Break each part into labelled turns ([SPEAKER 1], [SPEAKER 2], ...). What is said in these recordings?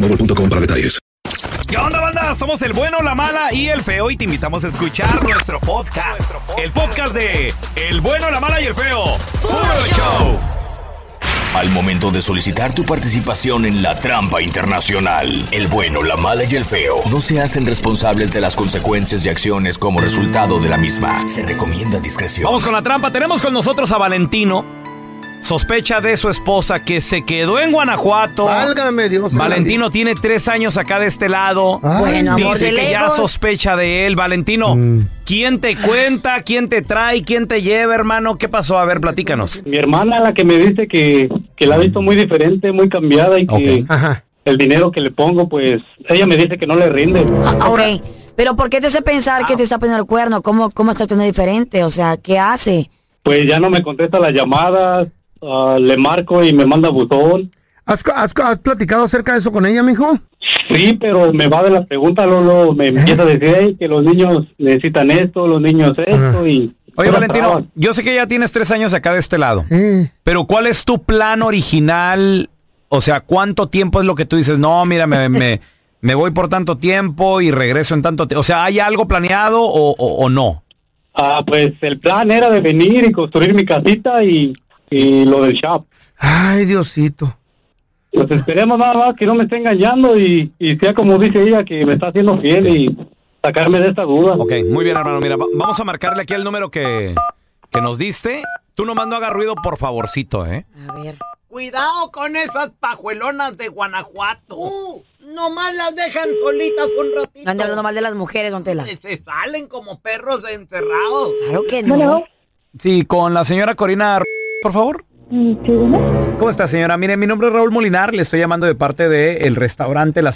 [SPEAKER 1] boostmobile.com para detalles.
[SPEAKER 2] ¿Qué onda, banda? Somos el bueno, la mala y el feo y te invitamos a escuchar nuestro podcast. El podcast de El bueno, la mala y el feo. ¡Puro show!
[SPEAKER 3] Al momento de solicitar tu participación en la trampa internacional, el bueno, la mala y el feo no se hacen responsables de las consecuencias y acciones como resultado de la misma. Se recomienda discreción.
[SPEAKER 2] Vamos con la trampa. Tenemos con nosotros a Valentino. Sospecha de su esposa que se quedó en Guanajuato.
[SPEAKER 4] Válgame Dios.
[SPEAKER 2] Valentino tiene tres años acá de este lado.
[SPEAKER 4] Ay.
[SPEAKER 5] Bueno,
[SPEAKER 2] Dice que ya sospecha de él. Valentino,
[SPEAKER 4] Mm.
[SPEAKER 2] ¿quién te cuenta? ¿Quién te trae? ¿Quién te lleva, hermano? ¿Qué pasó? A ver, platícanos.
[SPEAKER 6] Mi hermana la que me dice que, que la ha visto muy diferente, muy cambiada y que el dinero que le pongo, pues ella me dice que no le rinde.
[SPEAKER 4] Ahora,
[SPEAKER 5] Ok, pero ¿por qué te hace pensar que te está poniendo el cuerno? ¿Cómo, cómo está teniendo diferente? O sea, ¿qué hace?
[SPEAKER 6] Pues ya no me contesta las llamadas, ah, le marco y me manda buzón.
[SPEAKER 4] ¿has, has, has platicado acerca de eso con ella, mijo?
[SPEAKER 6] Sí, pero me va de la pregunta, Lolo, me empieza a decir "Ey, que los niños necesitan esto, los niños esto y...
[SPEAKER 2] Oye, Valentino, yo sé que ya tienes tres años acá de este lado.
[SPEAKER 4] Eh.
[SPEAKER 2] Pero ¿cuál es tu plan original? O sea, ¿cuánto tiempo es lo que tú dices? No, mira, me, me, me voy por tanto tiempo y regreso en tanto tiempo. O sea, ¿hay algo planeado o, o- o no?
[SPEAKER 6] Ah, pues el plan era de venir y construir mi casita y, y lo del shop.
[SPEAKER 4] Ay, Diosito.
[SPEAKER 6] Pues esperemos nada más que no me esté engañando y, y sea como dice ella, que me está haciendo fiel y sacarme de esta duda.
[SPEAKER 2] Ok, muy bien, hermano. Mira, va- vamos a marcarle aquí el número que, que nos diste. Tú nomás no hagas ruido, por favorcito, ¿eh?
[SPEAKER 5] A ver.
[SPEAKER 7] Cuidado con esas pajuelonas de Guanajuato. nomás las dejan solitas un ratito.
[SPEAKER 5] No ande hablando mal de las mujeres, don Tela.
[SPEAKER 7] Se, se salen como perros de encerrados.
[SPEAKER 5] Claro que no.
[SPEAKER 2] Sí, con la señora Corina, por favor. ¿Cómo está, señora? Mire, mi nombre es Raúl Molinar. Le estoy llamando de parte del restaurante Las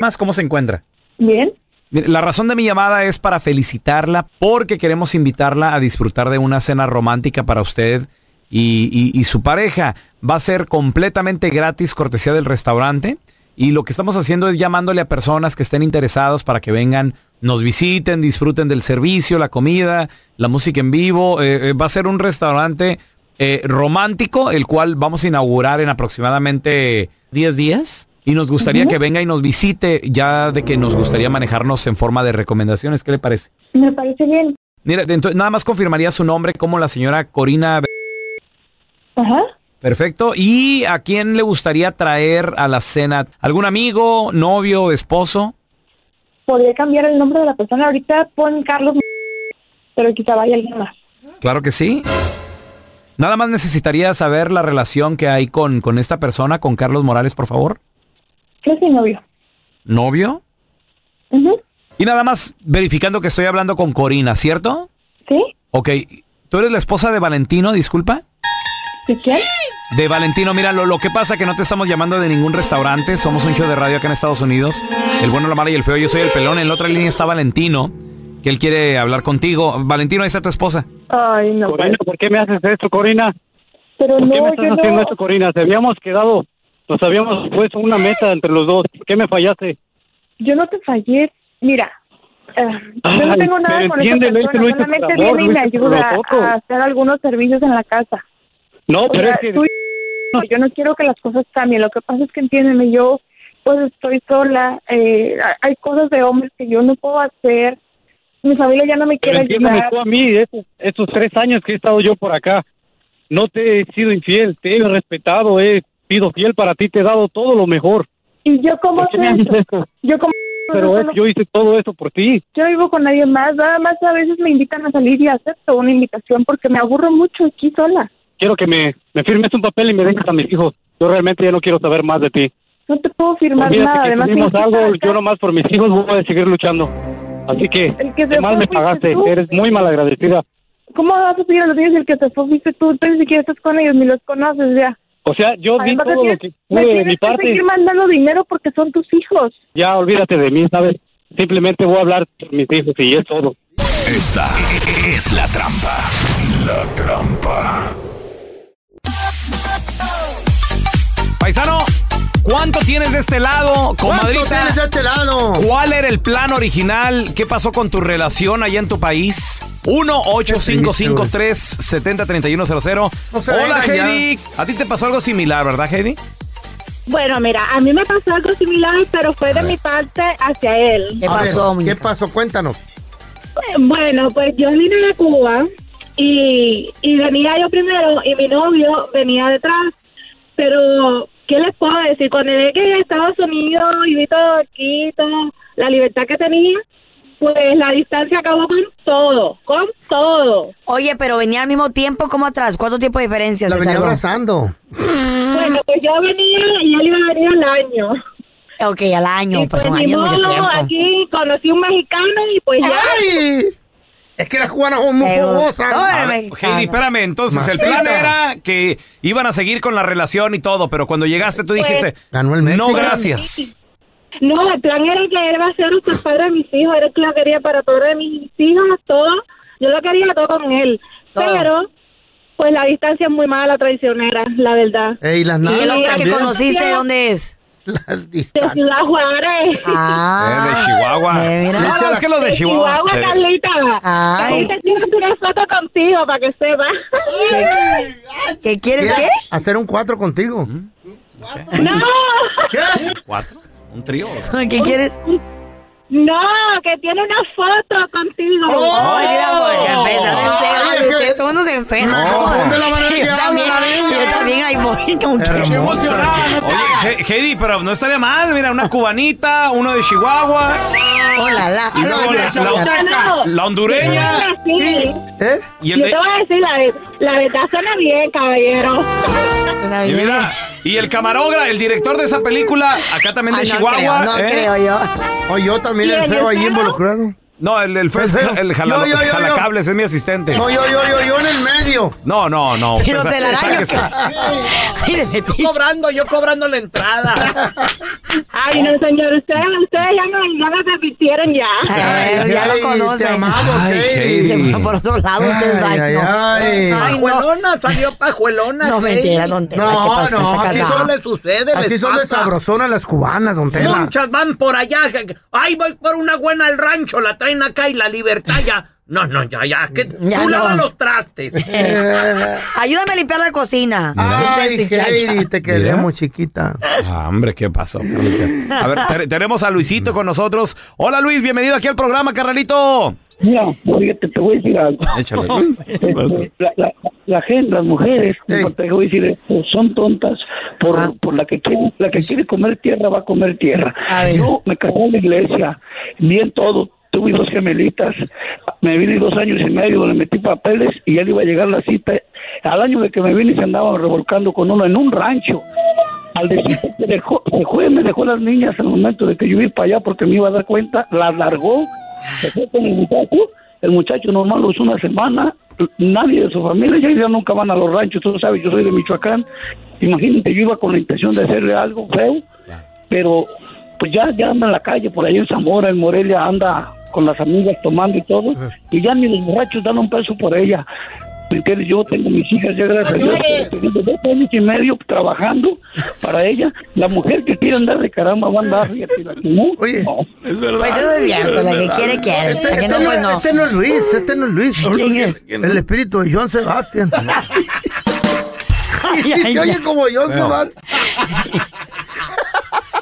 [SPEAKER 2] Más. ¿Cómo se encuentra?
[SPEAKER 8] Bien.
[SPEAKER 2] La razón de mi llamada es para felicitarla porque queremos invitarla a disfrutar de una cena romántica para usted y, y- y su pareja. Va a ser completamente gratis, cortesía del restaurante. Y lo que estamos haciendo es llamándole a personas que estén interesados para que vengan, nos visiten, disfruten del servicio, la comida, la música en vivo. Eh, eh, va a ser un restaurante eh, romántico, el cual vamos a inaugurar en aproximadamente 10 días. Y nos gustaría que venga y nos visite, ya de que nos gustaría manejarnos en forma de recomendaciones. ¿Qué le parece?
[SPEAKER 8] Me parece bien.
[SPEAKER 2] Mira, entonces, nada más confirmaría su nombre como la señora Corina.
[SPEAKER 8] Ajá.
[SPEAKER 2] Perfecto. ¿Y a quién le gustaría traer a la cena? ¿Algún amigo, novio, esposo?
[SPEAKER 8] Podría cambiar el nombre de la persona. Ahorita pon Carlos, pero quizá vaya alguien más.
[SPEAKER 2] Claro que sí. Nada más necesitaría saber la relación que hay con, con esta persona, con Carlos Morales, por favor.
[SPEAKER 8] ¿Qué es mi novio?
[SPEAKER 2] ¿Novio? Y nada más verificando que estoy hablando con Corina, ¿cierto?
[SPEAKER 8] ¿Sí?
[SPEAKER 2] Ok. ¿Tú eres la esposa de Valentino, disculpa?
[SPEAKER 8] ¿De quién?
[SPEAKER 2] De Valentino, mira, lo, lo que pasa que no te estamos llamando de ningún restaurante, somos un show de radio acá en Estados Unidos, el bueno, la mala y el feo, yo soy el pelón, en la otra línea está Valentino, que él quiere hablar contigo. Valentino, ahí está tu esposa.
[SPEAKER 8] Ay, no.
[SPEAKER 6] Corina, ¿por qué me haces esto, Corina?
[SPEAKER 8] Pero
[SPEAKER 6] ¿Por qué
[SPEAKER 8] no,
[SPEAKER 6] me estás
[SPEAKER 8] yo
[SPEAKER 6] haciendo
[SPEAKER 8] no.
[SPEAKER 6] esto, Corina? Te habíamos quedado Nos habíamos puesto una meta entre los dos. ¿Por qué me fallaste?
[SPEAKER 8] Yo no te fallé. Mira, eh, yo no
[SPEAKER 6] Ay,
[SPEAKER 8] tengo nada con esa persona. Solamente
[SPEAKER 6] amor,
[SPEAKER 8] viene y me ayuda a hacer algunos servicios en la casa.
[SPEAKER 6] No,
[SPEAKER 8] O
[SPEAKER 6] pero
[SPEAKER 8] sea,
[SPEAKER 6] es que...
[SPEAKER 8] tú no, yo no quiero que las cosas cambien. Lo que pasa es que entiéndeme, yo pues estoy sola. Eh, hay cosas de hombres que yo no puedo hacer. Mi familia ya no me quiere ayudar.
[SPEAKER 6] tú a mí, estos, estos tres años que he estado yo por acá, no te he sido infiel, te he respetado, he sido fiel para ti, te he dado todo lo mejor.
[SPEAKER 8] ¿Y yo cómo
[SPEAKER 6] ¿Por qué
[SPEAKER 8] sé eso? Yo como
[SPEAKER 6] Pero es- yo hice todo esto por ti.
[SPEAKER 8] yo vivo con nadie más, nada más a veces me invitan a salir y acepto una invitación porque me aburro mucho aquí sola.
[SPEAKER 6] Quiero que me, me firmes un papel y me dejes a mis hijos. Yo realmente ya no quiero saber más de ti.
[SPEAKER 8] No te puedo firmar
[SPEAKER 6] Olvídate
[SPEAKER 8] nada, además
[SPEAKER 6] algo, yo nomás por mis hijos voy a seguir luchando. Así que,
[SPEAKER 8] El que se
[SPEAKER 6] qué mal me pagaste,
[SPEAKER 8] tú.
[SPEAKER 6] eres muy malagradecida.
[SPEAKER 8] ¿Cómo vas a pedir a los niños el que te fuiste tú? Tú ni siquiera estás con ellos, ni los conoces ya.
[SPEAKER 6] O sea, yo di
[SPEAKER 8] Además,
[SPEAKER 6] todo
[SPEAKER 8] me
[SPEAKER 6] lo que
[SPEAKER 8] tienes-
[SPEAKER 6] pude de
[SPEAKER 8] tienes
[SPEAKER 6] mi
[SPEAKER 8] que
[SPEAKER 6] parte.
[SPEAKER 8] seguir mandando dinero porque son tus hijos.
[SPEAKER 6] Ya olvídate de mí, ¿sabes? Simplemente voy a hablar por mis hijos y es todo.
[SPEAKER 3] Esta es la trampa. La trampa.
[SPEAKER 2] Paisano, ¿cuánto tienes de este lado,
[SPEAKER 4] ¿Cuánto
[SPEAKER 2] comadrita?
[SPEAKER 4] tienes de este lado?
[SPEAKER 2] ¿Cuál era el plan original? ¿Qué pasó con tu relación allá en tu país? 1-855-370-3100.
[SPEAKER 4] No
[SPEAKER 2] Hola. Heidi. A ti te pasó algo similar, ¿verdad, Heidi?
[SPEAKER 9] Bueno, mira, a mí me pasó algo similar, pero fue de mi parte hacia él.
[SPEAKER 5] ¿Qué
[SPEAKER 4] A ver,
[SPEAKER 5] pasó,
[SPEAKER 4] ¿Qué pasó? Cuéntanos.
[SPEAKER 9] Bueno, pues yo vine de Cuba y, y venía yo primero y mi novio venía detrás. Pero, ¿qué les puedo decir? Cuando llegué a Estados Unidos y vi todo aquí, toda la libertad que tenía, pues la distancia acabó con todo, con todo.
[SPEAKER 5] Oye, pero venía al mismo tiempo como atrás. ¿Cuánto tiempo de diferencia
[SPEAKER 4] La
[SPEAKER 5] se
[SPEAKER 4] venía
[SPEAKER 5] tardó?
[SPEAKER 4] abrazando.
[SPEAKER 9] Bueno, pues yo venía y él iba a venir al año.
[SPEAKER 5] Ok, al año,
[SPEAKER 9] y
[SPEAKER 5] pues
[SPEAKER 9] pues
[SPEAKER 5] un año mucho tiempo.
[SPEAKER 9] aquí conocí un mexicano y pues ya.
[SPEAKER 4] ¡Ay! Es que las cubanas son muy fogosas.
[SPEAKER 2] Heidi, espérame. Entonces, el plan era que iban a seguir con la relación y todo, pero cuando llegaste tú
[SPEAKER 9] Pues,
[SPEAKER 2] dijiste,
[SPEAKER 4] Ganó el
[SPEAKER 2] no, gracias.
[SPEAKER 9] No, el plan era que él va a ser el padre de mis hijos, era el que lo quería para todos de mis hijos, todo. Yo lo quería todo con él.
[SPEAKER 5] Todo.
[SPEAKER 9] Pero, pues la distancia es muy mala, traicionera, la verdad.
[SPEAKER 4] Ey, las
[SPEAKER 5] ¿Y el
[SPEAKER 4] nalgas
[SPEAKER 5] que
[SPEAKER 4] también.
[SPEAKER 5] conociste de dónde es?
[SPEAKER 4] La
[SPEAKER 9] De
[SPEAKER 4] distancia.
[SPEAKER 9] Ciudad Juárez.
[SPEAKER 5] Ah.
[SPEAKER 2] Eh, de Chihuahua.
[SPEAKER 5] Eh, mira.
[SPEAKER 2] No, no, es que los de
[SPEAKER 9] De
[SPEAKER 2] Chihuahua.
[SPEAKER 9] Chihuahua,
[SPEAKER 2] eh,
[SPEAKER 9] Carlita.
[SPEAKER 5] Ay.
[SPEAKER 9] Carlita, quiero una foto contigo para que sepas.
[SPEAKER 5] ¿Qué quieres qué?
[SPEAKER 4] ¿Quieres hacer un cuatro contigo?
[SPEAKER 9] no,
[SPEAKER 2] ¿Cuatro? ¿Un trío?
[SPEAKER 5] ¿Qué quieres?
[SPEAKER 9] No, que tiene una foto contigo.
[SPEAKER 4] Oh,
[SPEAKER 5] Ay, mira, porque empezaron en serio,
[SPEAKER 4] que-
[SPEAKER 5] Ustedes son unos enfermos.
[SPEAKER 4] Me confunde la manera que
[SPEAKER 5] yo
[SPEAKER 4] habla
[SPEAKER 5] también, yo también ahí voy. que-
[SPEAKER 4] Hermosa.
[SPEAKER 2] Oye, He- Heidi, pero no estaría mal. Mira, una cubanita, uno de Chihuahua.
[SPEAKER 5] Hola, la.
[SPEAKER 2] Y luego la, la- la hondureña.
[SPEAKER 9] Sí.
[SPEAKER 4] ¿Eh?
[SPEAKER 2] Y el
[SPEAKER 9] Yo
[SPEAKER 2] de-
[SPEAKER 9] te voy a decir, la, la verdad suena bien, caballero.
[SPEAKER 5] Suena
[SPEAKER 2] Y
[SPEAKER 5] bien.
[SPEAKER 2] Y el camarógrafo, el director de esa película, acá también de
[SPEAKER 5] Ay, no
[SPEAKER 2] Chihuahua.
[SPEAKER 5] creo, no
[SPEAKER 2] ¿eh?
[SPEAKER 5] creo yo.
[SPEAKER 4] O yo también
[SPEAKER 9] ¿Y
[SPEAKER 4] el feo ahí involucrado.
[SPEAKER 2] No, el, el, fue-
[SPEAKER 4] El
[SPEAKER 2] jala-
[SPEAKER 4] Yo, yo, yo, yo.
[SPEAKER 2] jalacables es mi asistente.
[SPEAKER 4] No, yo, yo, yo, yo en el medio.
[SPEAKER 2] No, no, no.
[SPEAKER 5] Pero
[SPEAKER 2] usted
[SPEAKER 5] te la daño.
[SPEAKER 2] sáquese.
[SPEAKER 5] Ay, de metiche.
[SPEAKER 7] Cobrando, yo cobrando la entrada.
[SPEAKER 9] Ay, no, señor, ustedes, ustedes ya no, ya me repitieron ya.
[SPEAKER 5] Ay, ya lo
[SPEAKER 4] Ay, Te
[SPEAKER 5] conocen.
[SPEAKER 4] amamos,
[SPEAKER 2] Ay,
[SPEAKER 5] por otro lado ustedes.
[SPEAKER 4] Ay, ay, ay.
[SPEAKER 5] Ay, no.
[SPEAKER 7] Pajuelona, salió pajuelona.
[SPEAKER 5] No, mentira, don Tela,
[SPEAKER 4] No,
[SPEAKER 5] ¿qué pasó?
[SPEAKER 4] no, así
[SPEAKER 7] solo le sucede,
[SPEAKER 4] Así son de sabrosonas las cubanas, don Tela.
[SPEAKER 7] Muchas van por allá. Ay, voy por una buena al rancho, la traen acá y la libertad ya. No, no, ya, ya. Que
[SPEAKER 5] Ya
[SPEAKER 7] tú
[SPEAKER 5] no.
[SPEAKER 7] lavas los trastes.
[SPEAKER 4] Eh,
[SPEAKER 5] Ayúdame a limpiar la cocina.
[SPEAKER 4] Ay,
[SPEAKER 5] Este.
[SPEAKER 4] Heidi, te queremos, chiquita.
[SPEAKER 2] Ah, hombre, ¿qué pasó? A ver, te- tenemos a Luisito con nosotros. Hola, Luis, bienvenido aquí al programa, carnalito.
[SPEAKER 6] Mira, fíjate, te voy a decir algo.
[SPEAKER 2] Échale.
[SPEAKER 6] Este, la, la, la gente, las mujeres,
[SPEAKER 4] Ey.
[SPEAKER 6] te voy a decir esto, son tontas por,
[SPEAKER 5] Ah.
[SPEAKER 6] por la que quiere, la que quiere comer tierra va a comer tierra. Yo me casé en la iglesia, bien todo, tuve dos gemelitas, me vine dos años y medio, le metí papeles y ya le iba a llegar la cita. Al año de que me vine se andaba revolcando con uno en un rancho. Al decir que dejó, se fue, me dejó las niñas al momento de que yo iba para allá porque me iba a dar cuenta, las largó, se fue con el muchacho, el muchacho normal lo usó una semana, nadie de su familia, ya, ya nunca van a los ranchos, tú sabes, yo soy de Michoacán, imagínate, yo iba con la intención de hacerle algo feo, pero pues ya, ya anda en la calle, por ahí en Zamora, en Morelia, anda con las amigas tomando y todo, y ya ni los borrachos dan un peso por ella. ¿Me entiendes? Yo tengo mis hijas ya, gracias a Dios. dos años y medio trabajando para ella. La mujer que quiere andar de caramba va a andar, fíjate, la que no.
[SPEAKER 4] Oye,
[SPEAKER 6] no.
[SPEAKER 4] es verdad.
[SPEAKER 5] Pues eso es cierto, la que quiere, quiere.
[SPEAKER 4] Este, este
[SPEAKER 5] no, pues
[SPEAKER 4] no, este no es Luis, este no es Luis.
[SPEAKER 5] ¿Quién es?
[SPEAKER 4] El espíritu de Joan Sebastián.
[SPEAKER 5] Ay,
[SPEAKER 4] Sí,
[SPEAKER 5] ay,
[SPEAKER 4] se oye
[SPEAKER 5] ay.
[SPEAKER 4] como John Sebastián.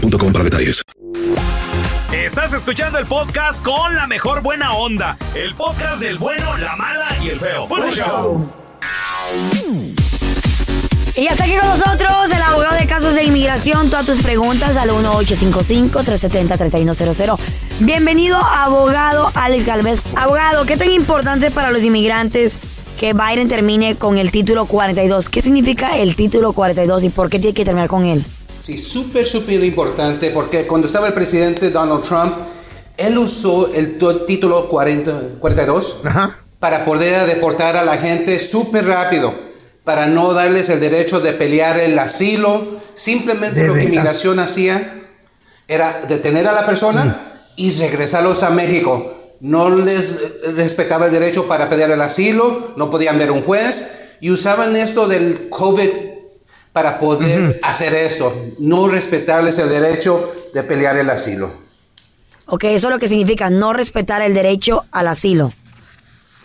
[SPEAKER 1] boostmobile.com para detalles.
[SPEAKER 2] Estás escuchando el podcast con la mejor buena onda. El podcast del bueno, la mala y el feo. Bueno, show.
[SPEAKER 5] Y ya está aquí con nosotros el abogado de casos de inmigración. Todas tus preguntas al 1855-370-3100. Bienvenido, abogado Alex Galvez. Abogado, ¿qué tan importante para los inmigrantes que Biden termine con el título 42? ¿Qué significa el título 42 y por qué tiene que terminar con él?
[SPEAKER 10] Sí, súper, súper importante porque cuando estaba el presidente Donald Trump, él usó el título 40 42 para poder deportar a la gente súper rápido, para no darles el derecho de pelear el asilo. Simplemente
[SPEAKER 4] De
[SPEAKER 10] lo que
[SPEAKER 4] veras.
[SPEAKER 10] inmigración hacía era detener a la persona y regresarlos a México. No les respetaba el derecho para pedir el asilo, no podían ver un juez y usaban esto del COVID para poder hacer esto, no respetarles el derecho de pelear el asilo.
[SPEAKER 5] Ok, eso es lo que significa no respetar el derecho al asilo.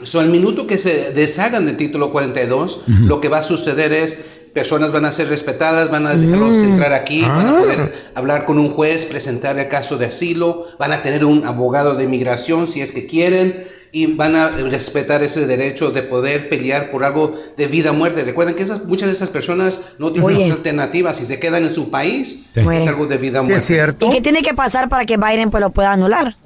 [SPEAKER 10] So, al minuto que se deshagan del título 42, lo que va a suceder es personas van a ser respetadas, van a dejarlos entrar aquí, van a poder hablar con un juez, presentar el caso de asilo, van a tener un abogado de inmigración si es que quieren y van a respetar ese derecho de poder pelear por algo de vida o muerte. Recuerden que esas, muchas de esas personas no tienen
[SPEAKER 5] Oye.
[SPEAKER 10] otra alternativa. Si se quedan en su país,
[SPEAKER 5] Sí.
[SPEAKER 10] es algo de vida o muerte.
[SPEAKER 5] ¿Y qué tiene que pasar para que Biden pues, lo pueda anular?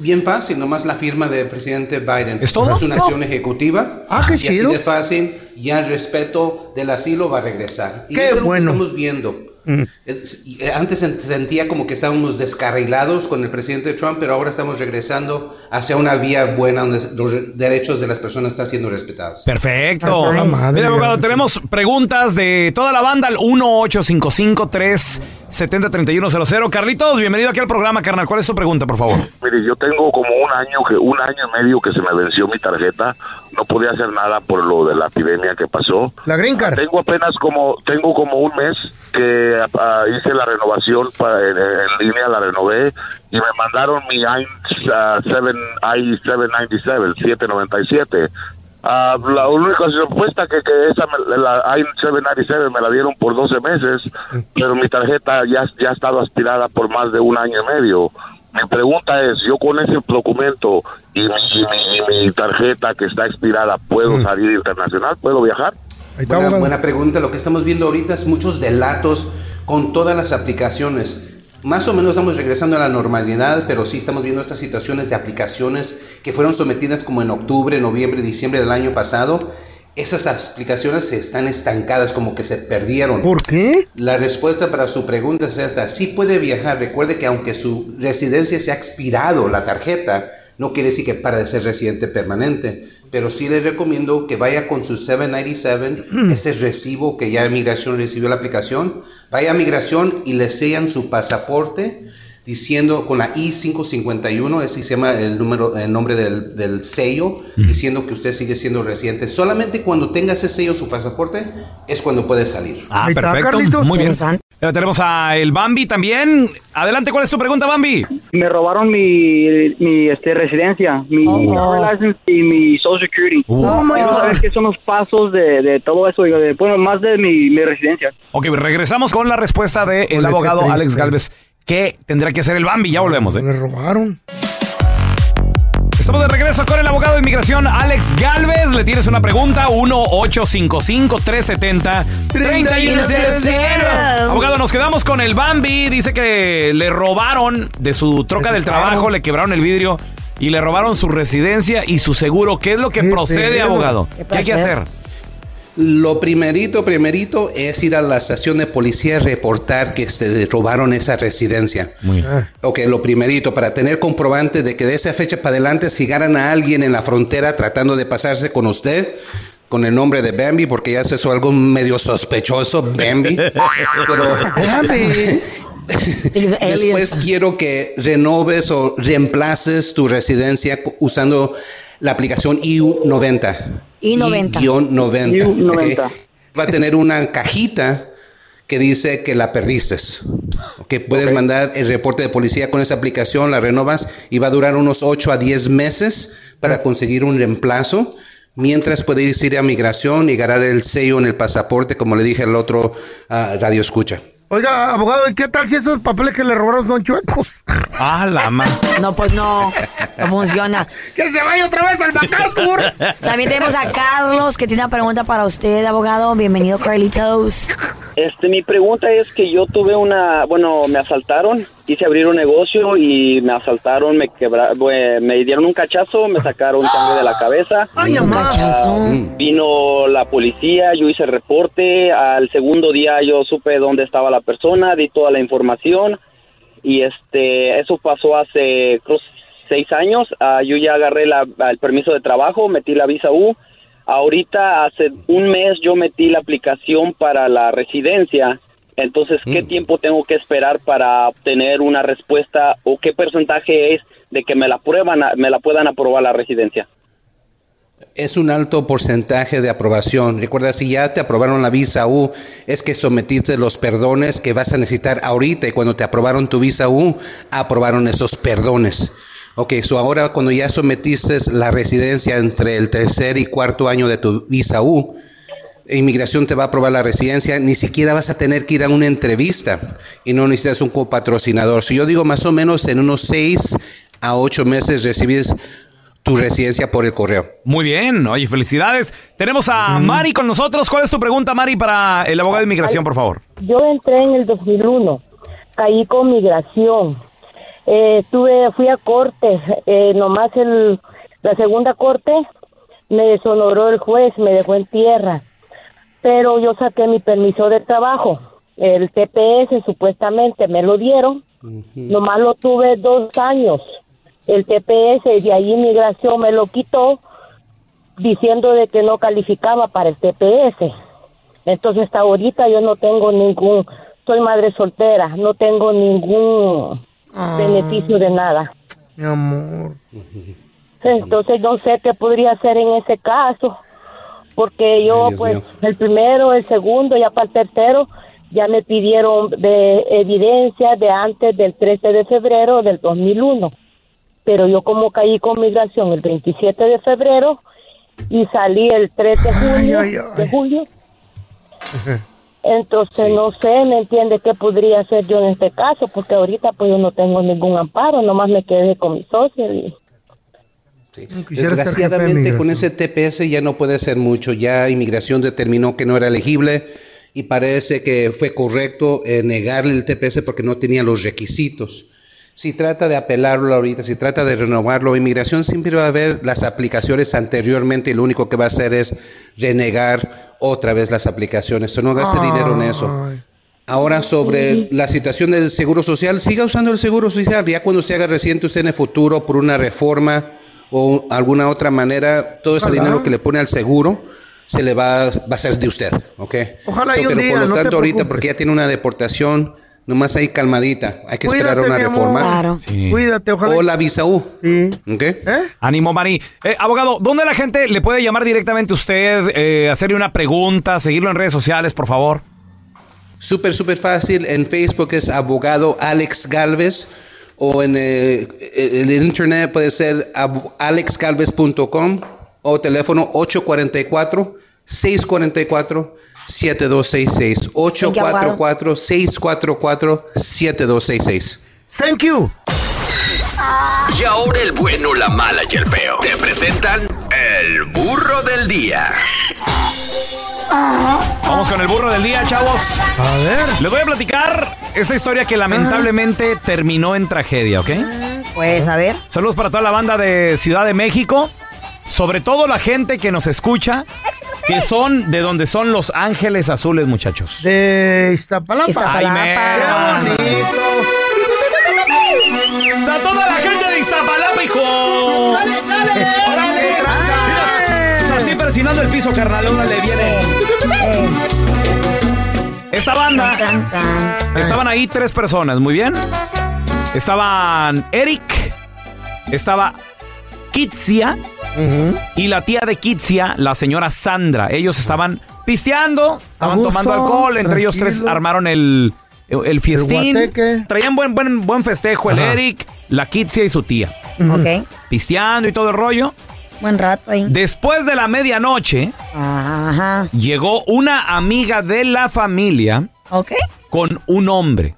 [SPEAKER 10] Bien fácil, nomás la firma del presidente Biden.
[SPEAKER 5] ¿Es todo?
[SPEAKER 10] una acción ejecutiva.
[SPEAKER 4] Ah, qué
[SPEAKER 10] y
[SPEAKER 4] chido.
[SPEAKER 10] así de fácil, ya el respeto del asilo va a regresar. Y
[SPEAKER 4] Qué
[SPEAKER 10] eso es lo que
[SPEAKER 4] bueno.
[SPEAKER 10] estamos viendo. Y, eh, Antes se sentía como que estábamos descarrilados con el presidente Trump, pero ahora estamos regresando hacia una vía buena donde los derechos de las personas están siendo respetados.
[SPEAKER 2] Perfecto.
[SPEAKER 10] Ahí.
[SPEAKER 2] Mira, abogado, tenemos preguntas de toda la banda al 1-855-370-3100. Carlitos, bienvenido aquí al programa, carnal. ¿Cuál es tu pregunta, por favor?
[SPEAKER 11] Mire, yo tengo como un año que un año y medio que se me venció mi tarjeta. No podía hacer nada por lo de la epidemia que pasó.
[SPEAKER 4] La green card.
[SPEAKER 11] Tengo apenas como tengo como un mes que ah, hice la renovación para, en, en línea, la renové y me mandaron mi i7 i797 797. Ah, la única respuesta que, que esa me- la i797 me la dieron por 12 meses, pero mi tarjeta ya, ya ha estado aspirada por más de un año y medio. Mi pregunta es, yo con ese documento y mi, y mi- y mi tarjeta que está expirada, ¿puedo salir internacional? ¿Puedo viajar?
[SPEAKER 10] Buena, buena pregunta. Lo que estamos viendo ahorita es muchos delatos con todas las aplicaciones. Más o menos estamos regresando a la normalidad, pero sí estamos viendo estas situaciones de aplicaciones que fueron sometidas como en octubre, noviembre, diciembre del año pasado. Esas aplicaciones se están estancadas, como que se perdieron.
[SPEAKER 4] ¿Por qué?
[SPEAKER 10] La respuesta para su pregunta es esta. Sí puede viajar. Recuerde que aunque su residencia se ha expirado, la tarjeta, no quiere decir que para de ser residente permanente. Pero sí le recomiendo que vaya con su 797, ese recibo que ya Migración recibió la aplicación. Vaya a Migración y le sellan su pasaporte. Diciendo con la I-551, ese se llama el, número, el nombre del, del sello, diciendo que usted sigue siendo residente. Solamente cuando tenga ese sello en su pasaporte es cuando puede salir.
[SPEAKER 2] Ah, perfecto. Muy bien. Ya tenemos a el Bambi también. Adelante, ¿cuál es tu pregunta, Bambi?
[SPEAKER 12] Me robaron mi, mi este, residencia, mi driver's license y mi social security.
[SPEAKER 2] Oh, my
[SPEAKER 12] Quiero
[SPEAKER 2] God.
[SPEAKER 12] saber qué son los pasos de, de todo eso, de, bueno, más de mi, mi residencia.
[SPEAKER 2] Ok, regresamos con la respuesta del
[SPEAKER 12] Ole,
[SPEAKER 2] abogado Alex. Galvez. ¿Qué tendrá que hacer el Bambi? Ya volvemos, ¿eh?
[SPEAKER 4] Le robaron.
[SPEAKER 2] Estamos de regreso con el abogado de inmigración Alex Galvez. Le tienes una pregunta, 1-855-370-3100. Abogado, nos quedamos con el Bambi. Dice que le robaron de su troca del trabajo, le quebraron el vidrio y le robaron su residencia y su seguro. ¿Qué es lo que procede, abogado?
[SPEAKER 10] ¿Qué
[SPEAKER 2] ¿Qué hay que hacer?
[SPEAKER 10] Lo primerito, primerito es ir a la estación de policía y reportar que se robaron esa residencia. Ok, lo primerito, para tener comprobante de que de esa fecha para adelante sigaran a alguien en la frontera tratando de pasarse con usted, con el nombre de Bambi, porque ya se hizo algo medio sospechoso, Bambi. Pero después quiero que renoves o reemplaces tu residencia usando la aplicación IU90.
[SPEAKER 5] I90.
[SPEAKER 10] I-90.
[SPEAKER 5] I90.
[SPEAKER 10] ok. Va a tener una cajita que dice que la perdiste. Ok, puedes mandar el reporte de policía con esa aplicación, la renovas y va a durar unos 8 a 10 meses para conseguir un reemplazo. Mientras puedes ir a migración y ganar el sello en el pasaporte, como le dije al otro ah, radio escucha.
[SPEAKER 4] Oiga, abogado, ¿y qué tal si esos papeles que le robaron son chuecos?
[SPEAKER 2] Ah, la ma.
[SPEAKER 5] No, pues no, no funciona.
[SPEAKER 4] ¡Que se vaya otra vez al MacArthur!
[SPEAKER 5] También tenemos a Carlos que tiene una pregunta para usted, abogado. Bienvenido, Carlitos.
[SPEAKER 13] Este, mi pregunta es que yo tuve una, bueno, me asaltaron, quise abrir un negocio y me asaltaron, me quebra, bue- me dieron un cachazo, me sacaron sangre de la cabeza.
[SPEAKER 5] Ay, Un cachazo.
[SPEAKER 13] Vino la policía, yo hice el reporte, al segundo día yo supe dónde estaba la persona, di toda la información y este, eso pasó hace creo, seis años. Ah, yo ya agarré la- el permiso de trabajo, metí la visa U. Ahorita hace un mes yo metí la aplicación para la residencia. Entonces, ¿qué tiempo tengo que esperar para obtener una respuesta o qué porcentaje es de que me la prueban, me la puedan aprobar la residencia?
[SPEAKER 10] Es un alto porcentaje de aprobación. Recuerda, si ya te aprobaron la visa U, es que sometiste los perdones que vas a necesitar ahorita y cuando te aprobaron tu visa U, aprobaron esos perdones. Ok, so ahora cuando ya sometiste la residencia entre el tercer y cuarto año de tu visa U, inmigración te va a aprobar la residencia, ni siquiera vas a tener que ir a una entrevista y no necesitas un copatrocinador. Si yo digo más o menos en unos seis a ocho meses recibes tu residencia por el correo.
[SPEAKER 2] Muy bien, oye, felicidades. Tenemos a Mari con nosotros. ¿Cuál es tu pregunta, Mari, para el abogado de inmigración, por favor?
[SPEAKER 14] Yo entré en el 2001, caí con migración. Eh, tuve, fui a corte, eh, nomás el, la segunda corte me deshonoró el juez, me dejó en tierra. Pero yo saqué mi permiso de trabajo, el TPS supuestamente me lo dieron, nomás lo tuve dos años. El TPS y de ahí migración me lo quitó diciendo de que no calificaba para el TPS. Entonces hasta ahorita yo no tengo ningún, soy madre soltera, no tengo ningún beneficio de nada.
[SPEAKER 4] Mi amor.
[SPEAKER 14] Entonces no sé qué podría hacer en ese caso, porque yo
[SPEAKER 10] Dios
[SPEAKER 14] pues
[SPEAKER 10] mío.
[SPEAKER 14] el primero, el segundo, ya para el tercero, ya me pidieron de evidencia de antes del 13 de febrero del 2001. Pero yo como caí con migración el 27 de febrero y salí el 3 de julio,
[SPEAKER 4] ay,
[SPEAKER 14] de julio entonces no sé, ¿me entiende qué podría hacer yo en este caso? Porque ahorita pues yo no tengo ningún amparo, nomás me quedé con mi socio y
[SPEAKER 4] ser
[SPEAKER 10] Desgraciadamente con ese TPS ya no puede hacer mucho. Ya inmigración determinó que no era elegible y parece que fue correcto eh, negarle el TPS porque no tenía los requisitos. Si trata de apelarlo ahorita, si trata de renovarlo, inmigración siempre va a ver las aplicaciones anteriormente y lo único que va a hacer es renegar otra vez las aplicaciones. O no gaste dinero en eso. Ahora sobre la situación del seguro social, siga usando el seguro social. Ya cuando se haga reciente usted en el futuro por una reforma o alguna otra manera, todo ese dinero que le pone al seguro se le va, va a ser de usted, ¿ok?
[SPEAKER 4] Ojalá
[SPEAKER 10] So,
[SPEAKER 4] y un
[SPEAKER 10] pero
[SPEAKER 4] día,
[SPEAKER 10] por lo
[SPEAKER 4] no
[SPEAKER 10] tanto ahorita, porque ya tiene una deportación, Nomás ahí calmadita. Hay que
[SPEAKER 4] Cuídate,
[SPEAKER 10] esperar una
[SPEAKER 4] mi amor.
[SPEAKER 10] reforma.
[SPEAKER 5] Claro.
[SPEAKER 2] Sí.
[SPEAKER 4] Cuídate, ojalá.
[SPEAKER 10] O la visa U.
[SPEAKER 4] Sí.
[SPEAKER 10] ¿Ok?
[SPEAKER 2] Ánimo, Mari. Eh, abogado, ¿dónde la gente le puede llamar directamente a usted, eh, hacerle una pregunta, seguirlo en redes sociales, por favor?
[SPEAKER 10] Súper, súper fácil. En Facebook es abogado Alex Galvez o en eh, el internet puede ser alexgalvez.com o teléfono 844-644-7266. 844-644-7266.
[SPEAKER 4] Thank you.
[SPEAKER 3] Y ahora el bueno, la mala y el feo. Te presentan el burro del día.
[SPEAKER 2] Vamos con el burro del día, chavos.
[SPEAKER 4] A ver.
[SPEAKER 2] Les voy a platicar esta historia que lamentablemente terminó en tragedia, ¿ok?
[SPEAKER 5] Pues a ver.
[SPEAKER 2] Saludos para toda la banda de Ciudad de México. Sobre todo la gente que nos escucha, que son de donde son los ángeles azules, muchachos.
[SPEAKER 4] De Iztapalapa.
[SPEAKER 5] Iztapalapa.
[SPEAKER 2] Ay, me-
[SPEAKER 4] Qué bonito.
[SPEAKER 2] ¡A toda la gente de Iztapalapa, hijo!
[SPEAKER 4] ¡Chale, chale!
[SPEAKER 2] ¡Órale! Así presionando el piso, carnal, órale, viene. Esta banda, estaban ahí tres personas, muy bien. Estaban Eric, estaba Kitsia y la tía de Kitsia, la señora Sandra. Ellos estaban pisteando, estaban tomando alcohol, entre ellos tres armaron el, el fiestín. Traían buen, buen, buen festejo el. Eric, la Kitsia y su tía.
[SPEAKER 5] Ok.
[SPEAKER 2] Pisteando y todo el rollo.
[SPEAKER 5] Buen rato ahí.
[SPEAKER 2] Después de la medianoche,
[SPEAKER 5] Ajá.
[SPEAKER 2] llegó una amiga de la familia
[SPEAKER 5] Ok.
[SPEAKER 2] con un hombre.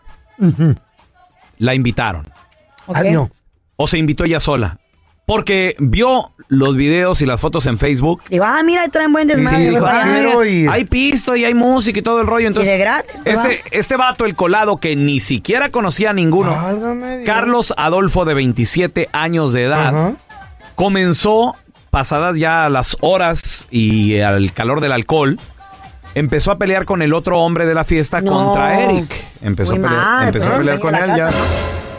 [SPEAKER 2] La invitaron. O se invitó ella sola. Porque vio los videos y las fotos en Facebook.
[SPEAKER 5] Digo, ah, mira, traen buen desmadre.
[SPEAKER 2] Sí, dijo, "Ah,
[SPEAKER 5] allá".
[SPEAKER 4] quiero ir".
[SPEAKER 2] hay pisto y hay música y todo el rollo. Entonces,
[SPEAKER 5] y de gratis.
[SPEAKER 2] este, este vato, el colado, que ni siquiera conocía a ninguno,
[SPEAKER 4] Válgame.
[SPEAKER 2] Carlos Adolfo, de 27 años de edad,
[SPEAKER 4] Ajá.
[SPEAKER 2] comenzó, pasadas ya las horas y al calor del alcohol, empezó a pelear con el otro hombre de la fiesta
[SPEAKER 5] No.
[SPEAKER 2] contra Eric. Empezó,
[SPEAKER 5] Muy
[SPEAKER 2] a pelear,
[SPEAKER 5] mal,
[SPEAKER 2] empezó a pelear con él ya.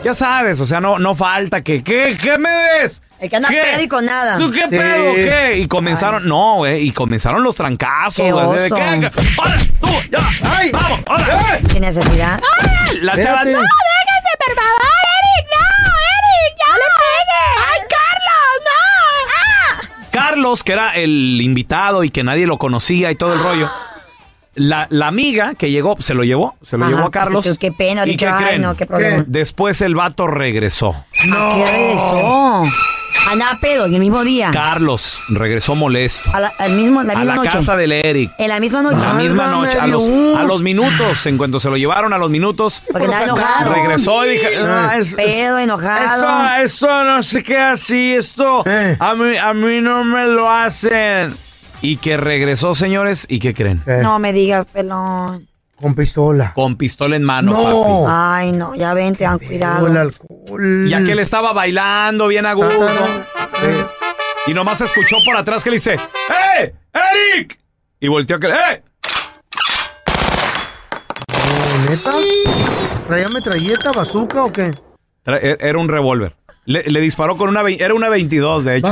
[SPEAKER 2] Ya sabes, o sea, no, no falta que, ¿qué, qué me ves?
[SPEAKER 5] El que anda
[SPEAKER 2] ¿Qué?
[SPEAKER 5] pedo y con nada.
[SPEAKER 2] ¿Tú qué
[SPEAKER 4] Sí.
[SPEAKER 2] pedo? ¿Qué? Y comenzaron, no, güey, y comenzaron los trancazos.
[SPEAKER 5] Qué
[SPEAKER 2] así de,
[SPEAKER 5] oso.
[SPEAKER 2] ¿qué? ¡Órale, tú, ya!
[SPEAKER 4] ¡Ay!
[SPEAKER 2] ¡Vamos, órale!
[SPEAKER 4] ¡Eh!
[SPEAKER 5] Sin necesidad.
[SPEAKER 2] La chava,
[SPEAKER 4] Espérate.
[SPEAKER 2] no,
[SPEAKER 15] ¡Déjense, por favor, Eric! ¡No, Eric! ¡Ya le pegues! ¡Ay, Carlos, no! ¡Ah!
[SPEAKER 2] Carlos, que era el invitado y que nadie lo conocía y todo el rollo. La, la amiga que llegó, se lo llevó, se lo
[SPEAKER 5] Ajá,
[SPEAKER 2] llevó a Carlos.
[SPEAKER 5] qué- qué pena,
[SPEAKER 2] ¿Y
[SPEAKER 5] dije,
[SPEAKER 2] qué
[SPEAKER 5] ay,
[SPEAKER 2] creen?
[SPEAKER 5] no, qué problema.
[SPEAKER 2] Después el vato regresó.
[SPEAKER 5] ¿A qué regresó? Andaba pedo y el mismo día.
[SPEAKER 2] Carlos regresó molesto.
[SPEAKER 5] A la, al mismo, la
[SPEAKER 2] A
[SPEAKER 5] misma
[SPEAKER 2] la
[SPEAKER 5] noche.
[SPEAKER 2] casa del Eric.
[SPEAKER 5] En la misma noche.
[SPEAKER 2] La misma noche, a los, a los minutos, en cuanto se lo llevaron a los minutos,
[SPEAKER 5] Porque andaba enojado.
[SPEAKER 2] regresó y dije, "Ah, es-
[SPEAKER 5] Pedo, enojado.
[SPEAKER 2] Eso, eso no se queda así, esto
[SPEAKER 4] Eh.
[SPEAKER 2] a, mí, a mí no me lo hacen. Y que regresó, señores, ¿y qué creen?
[SPEAKER 4] Eh,
[SPEAKER 5] No me digas, pelón.
[SPEAKER 4] Con pistola.
[SPEAKER 2] Con pistola en mano,
[SPEAKER 4] No.
[SPEAKER 2] papi.
[SPEAKER 5] Ay, no, ya ven, ten cuidado.
[SPEAKER 4] El alcohol.
[SPEAKER 2] Ya que le estaba bailando bien a gusto. Eh, Y nomás escuchó por atrás que le dice, ¡Eh! ¡Eric! Y volteó a que, ¡Eh!
[SPEAKER 4] No, ¿Neta? ¿Traía metralleta, bazooka o qué?
[SPEAKER 2] Tra- e- Era un revólver. Le, le disparó con una... Era una 22, de hecho.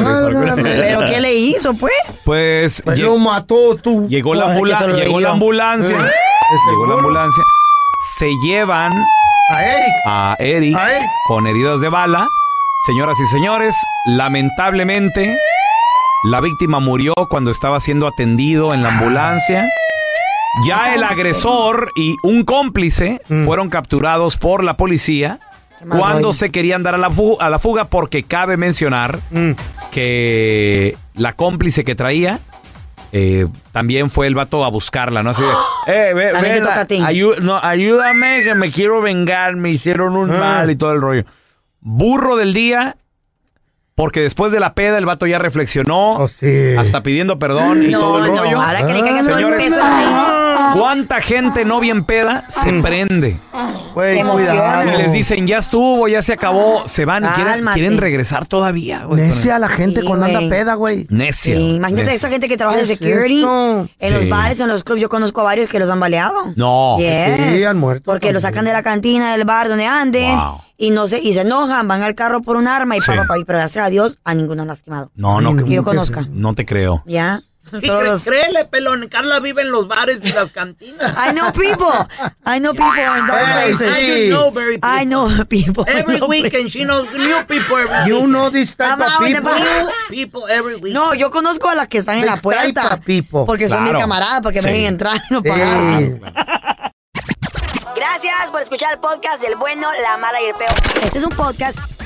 [SPEAKER 5] ¿Pero qué le hizo, pues?
[SPEAKER 2] Pues...
[SPEAKER 4] Pues lo mató tú.
[SPEAKER 2] Llegó la, ambula- llegó ambulancia.
[SPEAKER 4] Eh,
[SPEAKER 2] Llegó la ambulancia. Se llevan
[SPEAKER 4] A Eric.
[SPEAKER 2] a Eric
[SPEAKER 4] A Eric.
[SPEAKER 2] con heridas de bala. Señoras y señores, lamentablemente la víctima murió cuando estaba siendo atendido en la ambulancia. Ya el agresor y un cómplice
[SPEAKER 4] Mm.
[SPEAKER 2] fueron capturados por la policía cuando se querían dar a la, fu- a la fuga porque cabe mencionar
[SPEAKER 4] Mm.
[SPEAKER 2] que la cómplice que traía eh, también fue el vato a buscarla, ¿no? Así de, eh, ve-
[SPEAKER 5] También te
[SPEAKER 2] ven,
[SPEAKER 5] toca a ti.
[SPEAKER 2] ayu- no, ayúdame que me quiero vengar, me hicieron un
[SPEAKER 4] Ah.
[SPEAKER 2] mal y todo el rollo. Burro del día, porque después de la peda el vato ya reflexionó,
[SPEAKER 4] Oh, sí.
[SPEAKER 2] hasta pidiendo perdón y
[SPEAKER 5] No,
[SPEAKER 2] todo el
[SPEAKER 5] no,
[SPEAKER 2] rollo.
[SPEAKER 5] ahora que le caigan todo el
[SPEAKER 2] Señores,
[SPEAKER 5] peso ahí.
[SPEAKER 2] ¿Cuánta gente no bien peda se prende?
[SPEAKER 4] Güey, cuidado.
[SPEAKER 2] Y les dicen, ya estuvo, ya se acabó, se van y quieren,
[SPEAKER 5] Cálmate.
[SPEAKER 2] quieren regresar todavía. güey,
[SPEAKER 4] Necia la gente
[SPEAKER 5] Sí,
[SPEAKER 4] cuando anda
[SPEAKER 5] güey.
[SPEAKER 4] peda, güey.
[SPEAKER 2] Necia.
[SPEAKER 5] Sí, imagínate
[SPEAKER 2] necia.
[SPEAKER 5] esa gente que trabaja de
[SPEAKER 4] ¿Qué es
[SPEAKER 5] security.
[SPEAKER 4] esto?
[SPEAKER 5] En
[SPEAKER 2] Sí.
[SPEAKER 5] los bares, en los clubs, yo conozco a varios que los han baleado.
[SPEAKER 2] No.
[SPEAKER 5] Yes.
[SPEAKER 4] Sí, han muerto
[SPEAKER 5] Porque lo sacan de la cantina del bar donde anden
[SPEAKER 2] Wow.
[SPEAKER 5] y no se, y se enojan, van al carro por un arma y
[SPEAKER 2] Sí.
[SPEAKER 5] papá, pero gracias a Dios a ninguno han lastimado.
[SPEAKER 2] No, no,
[SPEAKER 5] Que yo conozca.
[SPEAKER 2] no te creo.
[SPEAKER 5] ¿Ya?
[SPEAKER 7] Y
[SPEAKER 5] Solo
[SPEAKER 7] cre-
[SPEAKER 5] los-
[SPEAKER 7] créele, pelón, Carla vive en los bares y las cantinas.
[SPEAKER 5] I know people. I know people in those
[SPEAKER 7] Hey,
[SPEAKER 5] places.
[SPEAKER 7] sí. You know very
[SPEAKER 5] I know people.
[SPEAKER 7] Every
[SPEAKER 5] No
[SPEAKER 7] weekend she knows new people every
[SPEAKER 4] You
[SPEAKER 7] weekend.
[SPEAKER 4] know this type
[SPEAKER 5] I'm
[SPEAKER 4] of people.
[SPEAKER 7] New people every weekend.
[SPEAKER 5] No, yo conozco a las que están en la puerta.
[SPEAKER 4] of people.
[SPEAKER 5] Porque son mis camaradas para que
[SPEAKER 4] Sí.
[SPEAKER 5] me dejen entrar y no
[SPEAKER 4] Sí.
[SPEAKER 5] pagar. Gracias por escuchar el podcast del bueno, la mala y el peor. Este es un podcast